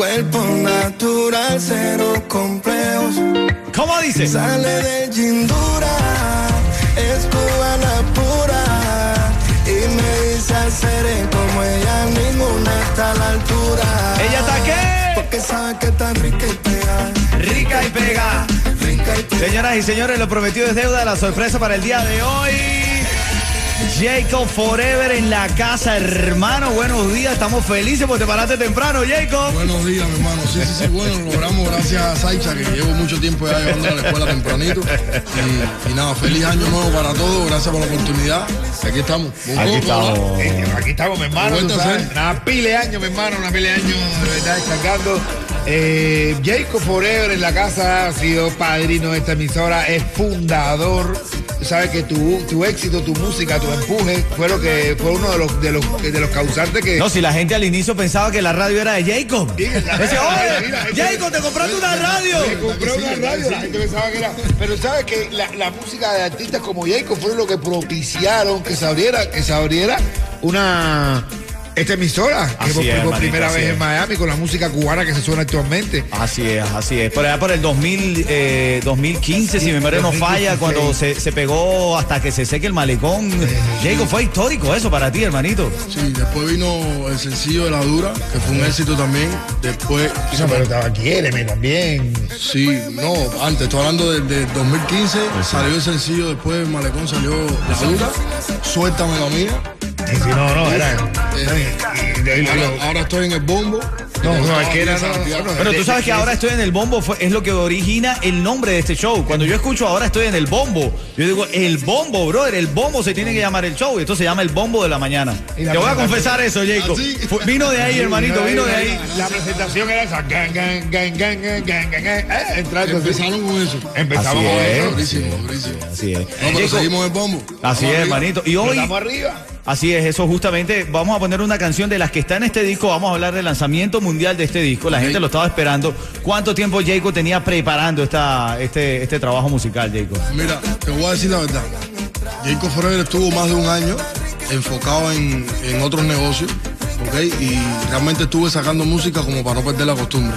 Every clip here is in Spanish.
Cuerpo natural, cero complejos. ¿Cómo dice? Sale de Gindura, es cubana pura. Y me dice hacer como ella, ninguna está a la altura. ¿Ella está qué? Porque sabe que está rica y pega. Rica y pega. Rica y pega. Señoras y señores, lo prometido es deuda. La sorpresa para el día de hoy. Jacob Forever en la casa, hermano. Buenos días, estamos felices porque te paraste temprano, Jacob. Buenos días, mi hermano. Sí, sí, sí, bueno, lo logramos gracias a Saicha, que llevo mucho tiempo ya llevando a la escuela tempranito. Y, y nada, feliz año nuevo para todos, gracias por la oportunidad. Aquí estamos. Bonco, Aquí estamos. Eh, Aquí estamos, mi hermano. Una pila de años, mi hermano, una pila de años de verdad descargando. Eh, Jacob Forever en la casa ha sido padrino de esta emisora, es fundador. Sabes que tu, tu éxito, tu música, tu empuje fue lo que fue uno de los de los de los causantes que No, si la gente al inicio pensaba que la radio era de Jacob. Sí, oye, Jacob, te compraste una radio. Me compré una radio, la gente pensaba que era. Pero sabes que la, la música de artistas como Jacob fueron lo que propiciaron que se abriera, que se abriera una esta emisora, que por, es, por primera vez es. en Miami con la música cubana que se suena actualmente. Así es, así es. Por allá por el 2000, eh, 2015, si mi memoria no 2016. falla, cuando se, se pegó hasta que se seque el malecón. Jacob, fue histórico eso para ti, hermanito. Sí, después vino el sencillo de La Dura, que fue un éxito también. Después, Eso, pero estaba quiéreme también. sí, no, antes, estoy hablando del de 2015, salió el sencillo, después el Malecón salió La Dura, Suéltame la mía. No, no, era. Eh, y- y- y- Ahora, ahora estoy en el bombo. No, no, es que era- Pero tú sabes que ahora estoy en el bombo fue- es lo que origina el nombre de este show. Cuando yo escucho ahora estoy en el bombo, yo digo, el bombo, brother, el bombo se tiene que llamar el show. Y esto se llama el bombo de la mañana. La Te voy a confesar eso, Jacob. ¿Ah? Fue- Vino de ahí, hermanito, vino de ahí. La presentación era esa. Gang, gang, gang, gang, gang, gang, gang, gang, eh. Empezaron con eso. Empezamos Así con es. eso. Así es. No, pero Jacob, seguimos en el bombo. Así Vamos es, hermanito. Y hoy, Estamos arriba. Así es, eso justamente, vamos a poner una canción de las que está en este disco, vamos a hablar del lanzamiento mundial de este disco, la gente lo estaba esperando. ¿Cuánto tiempo Jacob tenía preparando esta, este, este trabajo musical, Jacob? Mira, te voy a decir la verdad. Jacob Forever estuvo más de un año enfocado en, en otros negocios, ¿ok? Y realmente estuve sacando música como para no perder la costumbre.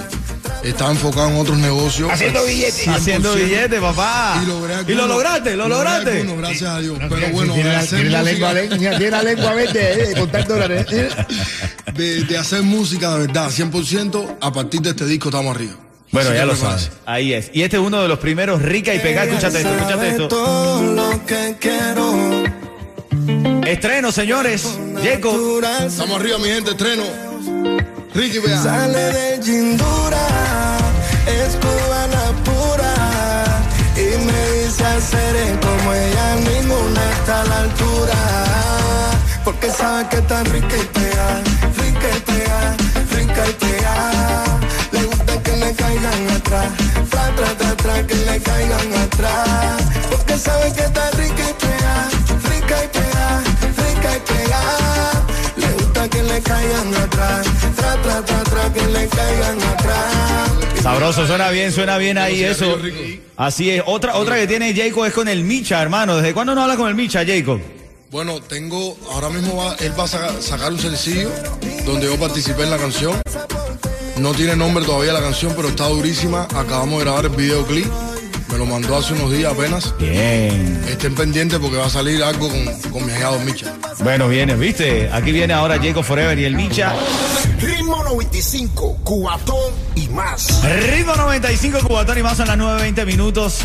Estaba enfocado en otros negocios. Haciendo billetes. Haciendo billetes, papá. Y, logré Y lo algunos. lograste, lo Logré lograste. algunos, gracias a Dios. No, Pero bueno, tiene, de la, hacer tiene la lengua, música, tiene la lengua verde eh, de contar dólares. eh. de, de hacer música de verdad, 100%, a partir de este disco estamos arriba. Bueno, Así ya lo sabes. Ahí es. Y este es uno de los primeros, rica y pegada. Escúchate esto, escúchate esto. todo lo que quiero. Estreno, señores. Natural, Estamos arriba, mi gente, estreno. Ricky, vea. Sale de Gindura, es cubana pura. Y me dice hacer como ella, ninguna está a la altura. Porque sabe que está rica y pega, rica y pega, rica y pega. Le gusta que le caigan atrás, tra, tra, tra, tra, que le caigan atrás. Porque sabe que está rica y pega, rica y pega, rica y pega. Le gusta que le caigan atrás, tra, tra, tra, tra, que le caigan atrás. Sabroso, suena bien, suena bien ahí eso. Así es. Otra, otra que tiene Jacob es con el Micha, hermano. ¿Desde cuándo no habla con el Micha, Jacob? Bueno, tengo, ahora mismo va, él va a saca- sacar un sencillo donde yo participé en la canción. No tiene nombre todavía la canción, pero está durísima. Acabamos de grabar el videoclip. Me lo mandó hace unos días apenas. Bien. Estén pendientes porque va a salir algo con, con mi ahijado Micha. Bueno, viene, ¿viste? Aquí viene ahora Jacob Forever y el Micha. Ritmo 95, cuatón y más. Ritmo 95, Cubatón y más son las 9.20 minutos.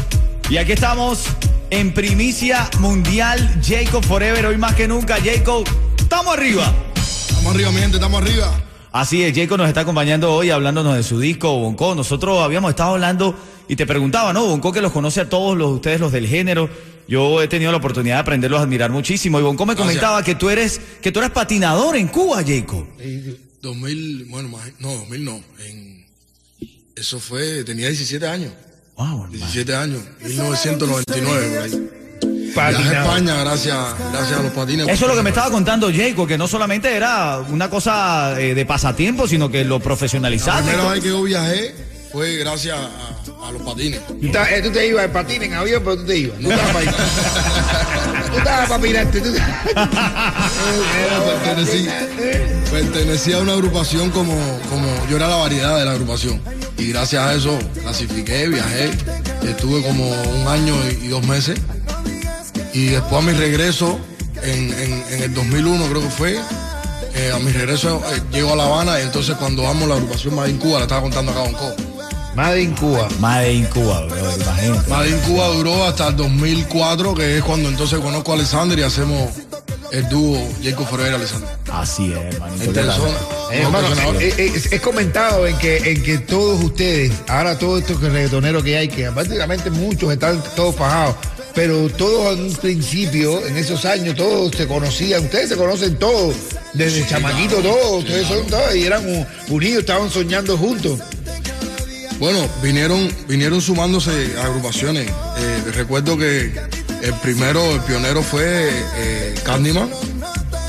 Y aquí estamos en primicia mundial. Jacob Forever, hoy más que nunca. Jacob, estamos arriba. Estamos arriba, mi gente, estamos arriba. Así es, Jacob nos está acompañando hoy hablándonos de su disco, Bonco. Nosotros habíamos estado hablando y te preguntaba, ¿no? Bonco que los conoce a todos los, ustedes, los del género. Yo he tenido la oportunidad de aprenderlos a admirar muchísimo. Y Bonco me comentaba que tú eres, que tú eres patinador en Cuba, Jacob. 2000, bueno, más- no, 2000 no. En, Eso fue, tenía 17 años. Wow, hermano. 17 años, 1999 por ahí. Viajé a. España gracias, gracias a los patines. Eso es lo que me estaba contando Jacob, que no solamente era una cosa eh, de pasatiempo, sino que lo La profesionalizaste. primera vez que yo viajé fue gracias a, a los patines. Tú, eh, tú te ibas en patín en avión, pero tú te ibas. No estabas para ir. Tú estabas para mirarte. Tú... Pertenecí, pertenecía a una agrupación como, como yo era la variedad de la agrupación. Y gracias a eso clasifiqué, viajé, estuve como un año y, y dos meses. Y después a mi regreso, en, en- en el 2001 creo que fue, eh, a mi regreso eh, llego a La Habana y entonces cuando vamos la agrupación Madrid Cuba, la estaba contando acá a Bonco. Madre en Cuba. Madre en Cuba, bro, imagínate. Madrid Cuba duró hasta el 2004, que es cuando entonces conozco a Alexander y hacemos el dúo Jacob Forever Alexander. Así es, hermanito. Eh, No, hermano, eh, eh, es, es comentado en que, en que todos ustedes, ahora todos estos reggaetoneros que hay, que prácticamente muchos están todos fajados, pero todos en un principio, en esos años, todos se conocían, ustedes se conocen todos, desde chamaquito todos, ustedes son todos y eran unidos, estaban soñando juntos. Bueno, vinieron, vinieron sumándose agrupaciones. Eh, recuerdo que el primero, el pionero fue eh, Candyman.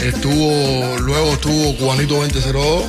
Estuvo, luego estuvo Juanito 2002.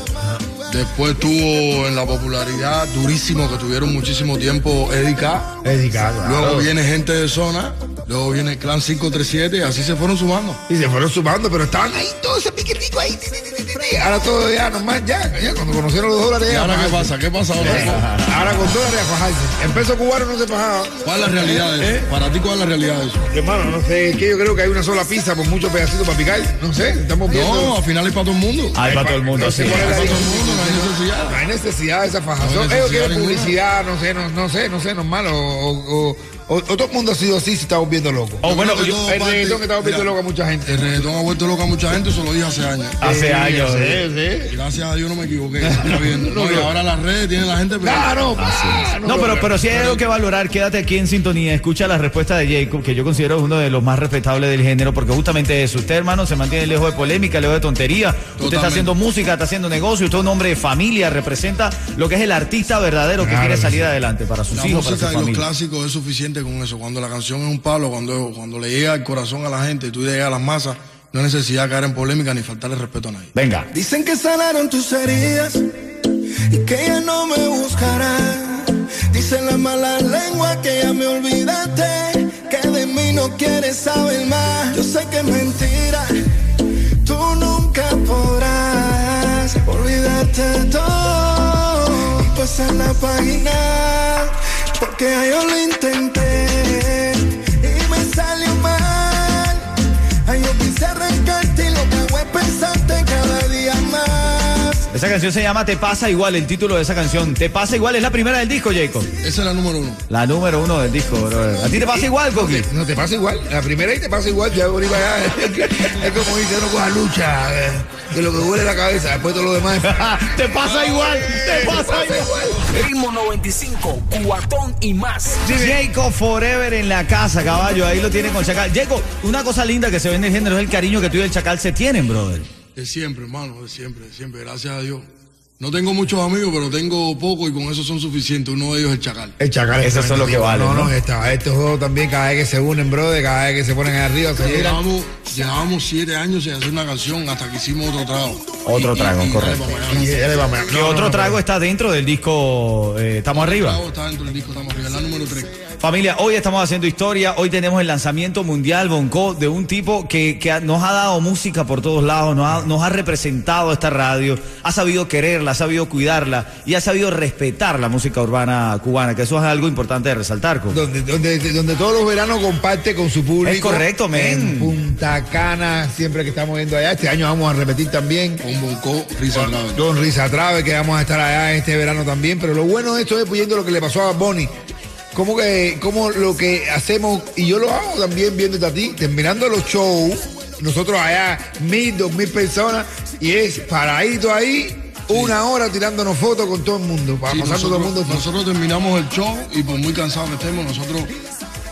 Después estuvo en la popularidad durísimo que tuvieron muchísimo tiempo Eddie K. Dedicado. Luego viene gente de zona. Luego viene Clan 537 y así se fueron sumando. Y se fueron sumando, pero estaban ahí todos ese piquitico ahí. ti, ti, ti, ti, ti. Ahora todo ya, nomás ya, ya, cuando conocieron los dólares. ¿Y ya, ahora qué pasa? ¿Qué pasa ahora? Ahora con dólares a fajarse. En peso cubano no se fajaba. ¿Cuál es la realidad de eso? Para ti, ¿cuál es la realidad de eso? Hermano, no sé, es que yo creo que hay una sola pizza por muchos pedacitos para picar. No sé, estamos viendo. No, al final es para todo el mundo. Hay para todo el mundo, no sé sí. Para todo el mundo, no hay necesidad. No hay necesidad de esa fajación. No Ellos quieren publicidad, no sé, no, no sé, no sé, normal. O, o, o- o- o todo el mundo ha sido así si estamos viendo loco. Oh, bueno, yo- el parte- reggaetón que estamos viendo mira, loco a mucha gente. El reggaetón ha vuelto loco a mucha gente, eso lo dije hace años. hace Eh, años. sí, eh. sí. Gracias a Dios no me equivoqué. está bien. No, y ahora las redes tienen la gente. pero- Claro, pa, No, pero, pero si hay algo que valorar, quédate aquí en sintonía, escucha la respuesta de Jacob, que yo considero uno de los más respetables del género, porque justamente eso, usted hermano se mantiene lejos de polémica, lejos de tontería, usted está haciendo música, está haciendo negocio, usted es un hombre de familia, representa lo que es el artista verdadero que Claro quiere salir sí. adelante para sus La hijos, para su música y los familia. clásicos es suficiente con eso. Cuando la canción es un palo, cuando, cuando le llega al corazón a la gente y tú llegas a las masas, no hay necesidad de caer en polémica ni faltarle respeto a nadie. Venga. Dicen que sanaron tus heridas y que ya no me buscará. Dicen la mala lengua que ya me olvidaste, que de mí no quieres saber más. Yo sé que es mentira, tú nunca podrás olvidarte todo y pasar la página, porque ya yo Esa canción se llama Te pasa igual, el título de esa canción. Te pasa igual, es la primera del disco, Jacob. Esa es la número uno. La número uno del disco, bro. ¿A ti te pasa igual, Coqui? No te pasa igual. La primera y te pasa igual. Ya ahorita ya. Es como dice, no coja lucha. eh, Que lo que huele la cabeza. Después todo lo demás. te pasa igual, te pasa igual. Ritmo 95, cuatón y más. Jacob Forever en la casa, caballo. Ahí lo tienen con Chacal. Jacob, una cosa linda que se ve en el género es el cariño que tú y el Chacal se tienen, brother. De siempre, hermano, de siempre, de siempre. Gracias a Dios. No tengo muchos amigos, pero tengo poco y con eso son suficientes. Uno de ellos es el Chacal. El chacal. Esos son los que valen, No, no, ¿no? esta- estos dos también, cada vez que se unen, brother, cada vez que se ponen arriba, se miran. Llevábamos, siete años sin hacer una canción hasta que hicimos otro trago. Otro Y- trago, y correcto. Y no, otro no, no, trago está dentro del disco eh, Estamos Arriba. trago está dentro del disco, estamos arriba, es la número tres. Familia, hoy estamos haciendo historia, hoy tenemos el lanzamiento mundial Bonco de un tipo que, que nos ha dado música por todos lados, nos ha, nos ha representado esta radio, ha sabido quererla, ha sabido cuidarla y ha sabido respetar la música urbana cubana, que eso es algo importante de resaltar. Donde, donde, donde todos los veranos comparte con su público. Es correcto, men. En Punta Cana, siempre que estamos viendo allá. Este año vamos a repetir también. Con Bonco, Risa Grave. Con Risa Trave, que vamos a estar allá este verano también. Pero lo bueno de esto es viendo lo que le pasó a Bonnie. Como que, como lo que hacemos, y yo lo hago también viéndote a ti, terminando los shows, nosotros allá, mil, dos mil personas, y es paradito ahí, una hora tirándonos fotos con todo el mundo, pa- Sí, pasando todo el mundo. nosotros terminamos el show y por muy cansados que estemos, nosotros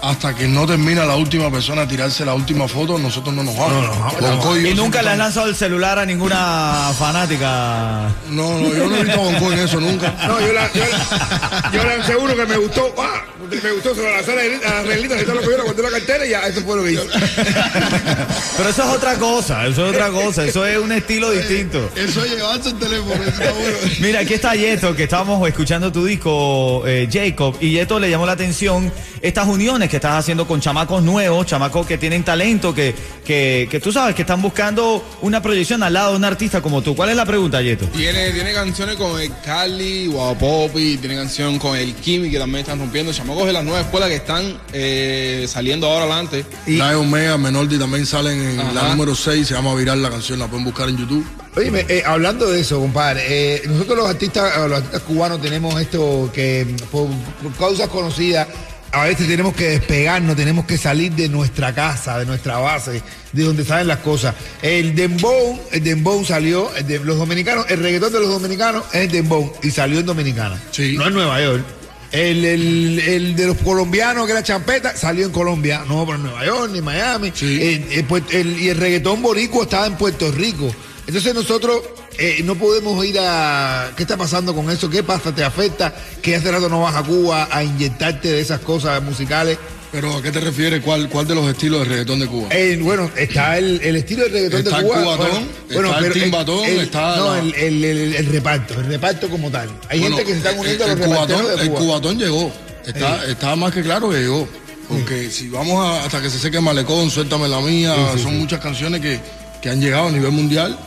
hasta que no termina la última persona a tirarse la última foto, nosotros no nos vamos. Y nunca le has lanzado el celular a ninguna fanática. No, no, yo no he visto a Bonco en eso nunca. No, yo, la- yo, la- yo lancé uno que me gustó. ¡ah! Me gustó, se lo lancé a la lo cartera y ya, eso fue lo que hice. Pero eso es otra cosa, eso es otra cosa, eso es un estilo distinto. Eso es llevarse el teléfono, eso está bueno. Mira, aquí está Yeto, que estábamos escuchando tu disco, eh, Jacob, y Yeto le llamó la atención estas uniones que estás haciendo con chamacos nuevos, chamacos que tienen talento, que, que, que tú sabes que están buscando una proyección al lado de un artista como tú. ¿Cuál es la pregunta, Yeto? Tiene, tiene canciones con el Cali, Guapopi, tiene canción con el Kimi que también están rompiendo. Chamacos de las nuevas escuelas que están eh, saliendo ahora adelante. La Omega, Menoldi también salen en la número 6, se llama Viral la canción, la pueden buscar en YouTube. Oye, eh, hablando de eso, compadre, eh, nosotros los artistas, los artistas cubanos tenemos esto que por, por causas conocidas, a veces tenemos que despegarnos, tenemos que salir de nuestra casa, de nuestra base, de donde salen las cosas. El dembow, el dembow salió, el de los dominicanos, el reggaetón de los dominicanos es el dembow y salió en Dominicana. Sí. No en Nueva York. El, el- el de los colombianos, que era champeta, salió en Colombia, no por Nueva York ni Miami. Sí. Eh, eh, pues, el- y el reggaetón boricua estaba en Puerto Rico. Entonces nosotros eh, no podemos ir a... ¿Qué está pasando con eso? ¿Qué pasa? ¿Te afecta? Que hace rato no vas a Cuba a inyectarte de esas cosas musicales. Pero ¿a qué te refieres? ¿Cuál, cuál de los estilos de reggaetón de Cuba? Eh, bueno, está el, el estilo de reggaetón Está de el Cuba. cubatón, bueno, está el timbatón, el- está No, la- el, el- el- el reparto, el reparto como tal. Hay Bueno, gente que se están uniendo el, a los el cubatón, de el Cuba. cubatón llegó. Está, está más que claro que llegó. Porque si vamos a- hasta que se seque Malecón, Suéltame la mía, son muchas canciones que, que han llegado a nivel mundial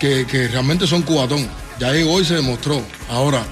que, que realmente son cubatón. Ya llegó y se demostró. Ahora,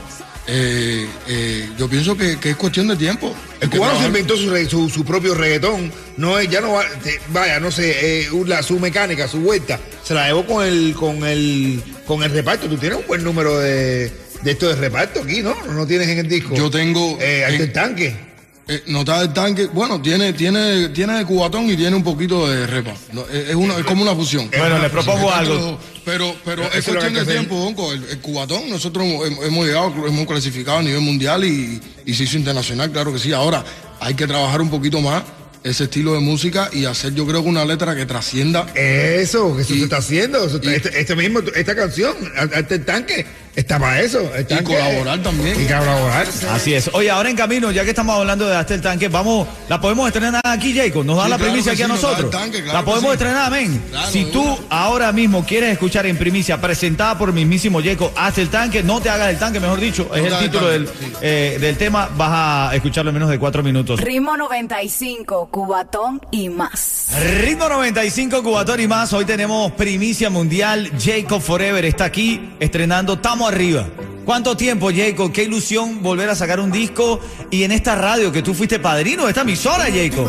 eh, eh, yo pienso que, que es cuestión de tiempo. El cubano se inventó su, re- su, su propio reggaetón. No es, ya no va, vaya, no sé, eh, la- su mecánica, su vuelta, se la llevó con el, con el, con el reparto. Tú tienes un buen número de, de esto de reparto aquí, ¿no? No tienes en el disco. Yo tengo. Eh, en- tanque. Eh, nota del tanque, bueno, tiene, tiene, tiene de cubatón y tiene un poquito de repa. No, es, es una- es como una fusión. Bueno, les propongo algo. los. Pero, pero es cuestión de tiempo, Bonco. El, el cubatón, nosotros hemos, hemos llegado, hemos clasificado a nivel mundial y, y se hizo internacional, claro que sí. Ahora, hay que trabajar un poquito más ese estilo de música y hacer, yo creo que una letra que trascienda. Eso, que eso Y- se está haciendo. eso está- y- este, este mismo, esta canción, Arte el tanque, está para eso. el Y colaborar también. Y colaborar. Así es. Oye, ahora en camino, ya que estamos hablando de Hasta el Tanque, vamos, la podemos estrenar aquí, Jacob. Nos da Sí, la claro primicia aquí a sí, nosotros. tanque, claro la podemos sí. estrenar, amén. Claro, si tú una. ahora mismo quieres escuchar en primicia, presentada por mismísimo Jacob, Hasta el Tanque, no te hagas el tanque, mejor dicho, es el título del, eh, del tema. Vas a escucharlo en menos de cuatro minutos. Ritmo 95, Cubatón y más. Ritmo 95, Cubatón y más. Hoy tenemos primicia mundial. Jacob Forever está aquí estrenando Arriba. ¿Cuánto tiempo, Jacob? Qué ilusión volver a sacar un disco y en esta radio que tú fuiste padrino de esta emisora, Jacob.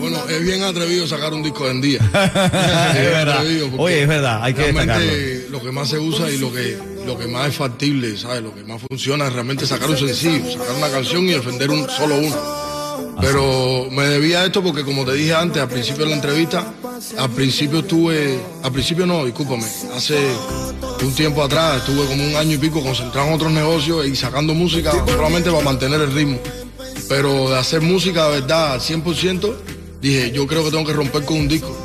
Bueno, es bien atrevido sacar un disco en día. Es verdad. atrevido, porque Oye, es verdad, hay que realmente lo que más se usa y lo que lo que más es factible, ¿sabes? Lo que más funciona es realmente sacar un sencillo, sacar una canción y defender un solo uno. Pero me debía a esto porque como te dije antes, al principio de la entrevista, al principio estuve, al principio no, discúlpame, hace un tiempo atrás estuve como un año y pico concentrado en otros negocios y sacando música solamente para mantener el ritmo. Pero de hacer música de verdad al 100%, dije, yo creo que tengo que romper con un disco.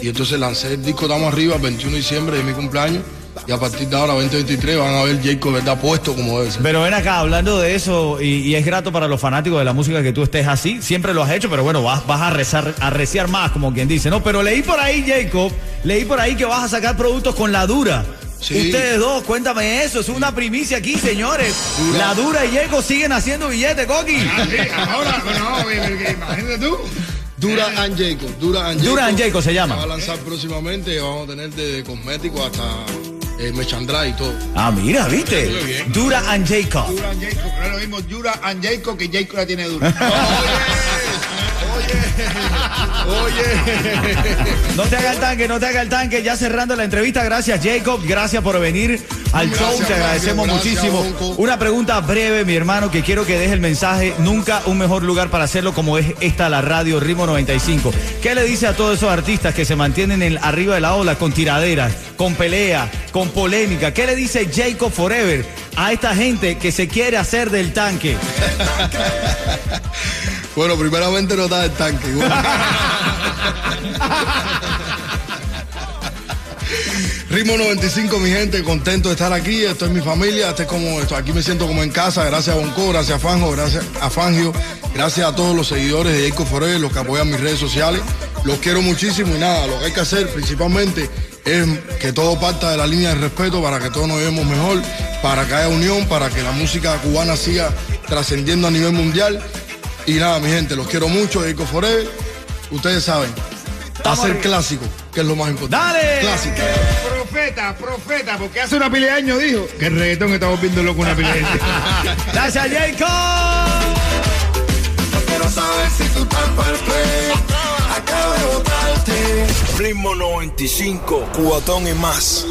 Y entonces lancé el disco Estamos Arriba el 21 de diciembre de mi cumpleaños. Y a partir de ahora, 2023, van a ver Jacob, ¿verdad? Puesto como debe ser. Pero ven acá, hablando de eso, y, y es grato para los fanáticos de la música que tú estés así, siempre lo has hecho, pero bueno, vas, vas a, rezar, a reciar más, como quien dice, ¿no? Pero leí por ahí, Jacob, leí por ahí que vas a sacar productos con la dura. Sí. Ustedes dos, cuéntame eso, es una primicia aquí, señores. La dura y Jacob siguen haciendo billetes, Coqui. Ah, ahora, no, imagínate tú. Dura and Jacob, Dura and Jacob. Dura and Jacob se llama. va a lanzar próximamente, vamos a tener de cosméticos hasta eh, merchandise y todo. Ah, mira, ¿viste? Dura and Jacob. Yura and Jacob, no es lo mismo Yura and Jacob que Jacob la tiene dura. No te haga el tanque, no te haga el tanque. Ya cerrando la entrevista, gracias Jacob, gracias por venir al Gracias, show, te agradecemos gracias, muchísimo. Una pregunta breve, mi hermano, que quiero que deje el mensaje. Nunca un mejor lugar para hacerlo como es esta la radio Ritmo 95. ¿Qué le dice a todos esos artistas que se mantienen en, arriba de la ola con tiraderas, con pelea, con polémica? ¿Qué le dice Jacob Forever a esta gente que se quiere hacer del tanque? Bueno, primeramente no está el tanque. Bueno. Ritmo 95, mi gente, contento de estar aquí. Esto es mi familia, este es como, esto, aquí me siento como en casa. Gracias a Bonco, gracias a Fanjo, gracias a Fangio, gracias a todos los seguidores de Jacob Forever, los que apoyan mis redes sociales. Los quiero muchísimo y nada, lo que hay que hacer principalmente es que todo parta de la línea de respeto para que todos nos vemos mejor, para que haya unión, para que la música cubana siga trascendiendo a nivel mundial. Y nada, mi gente, los quiero mucho, Jacob Forever. Ustedes saben, hacer clásico, que es lo más importante. ¡Dale! Clásico. Profeta, profeta, porque hace una pila de años dijo que el reggaetón estamos viendo loco una pila de gente. Gracias, Jacob. Quiero saber si tú estás para el play. Acabo de votarte. Ritmo 95, cuatón y más.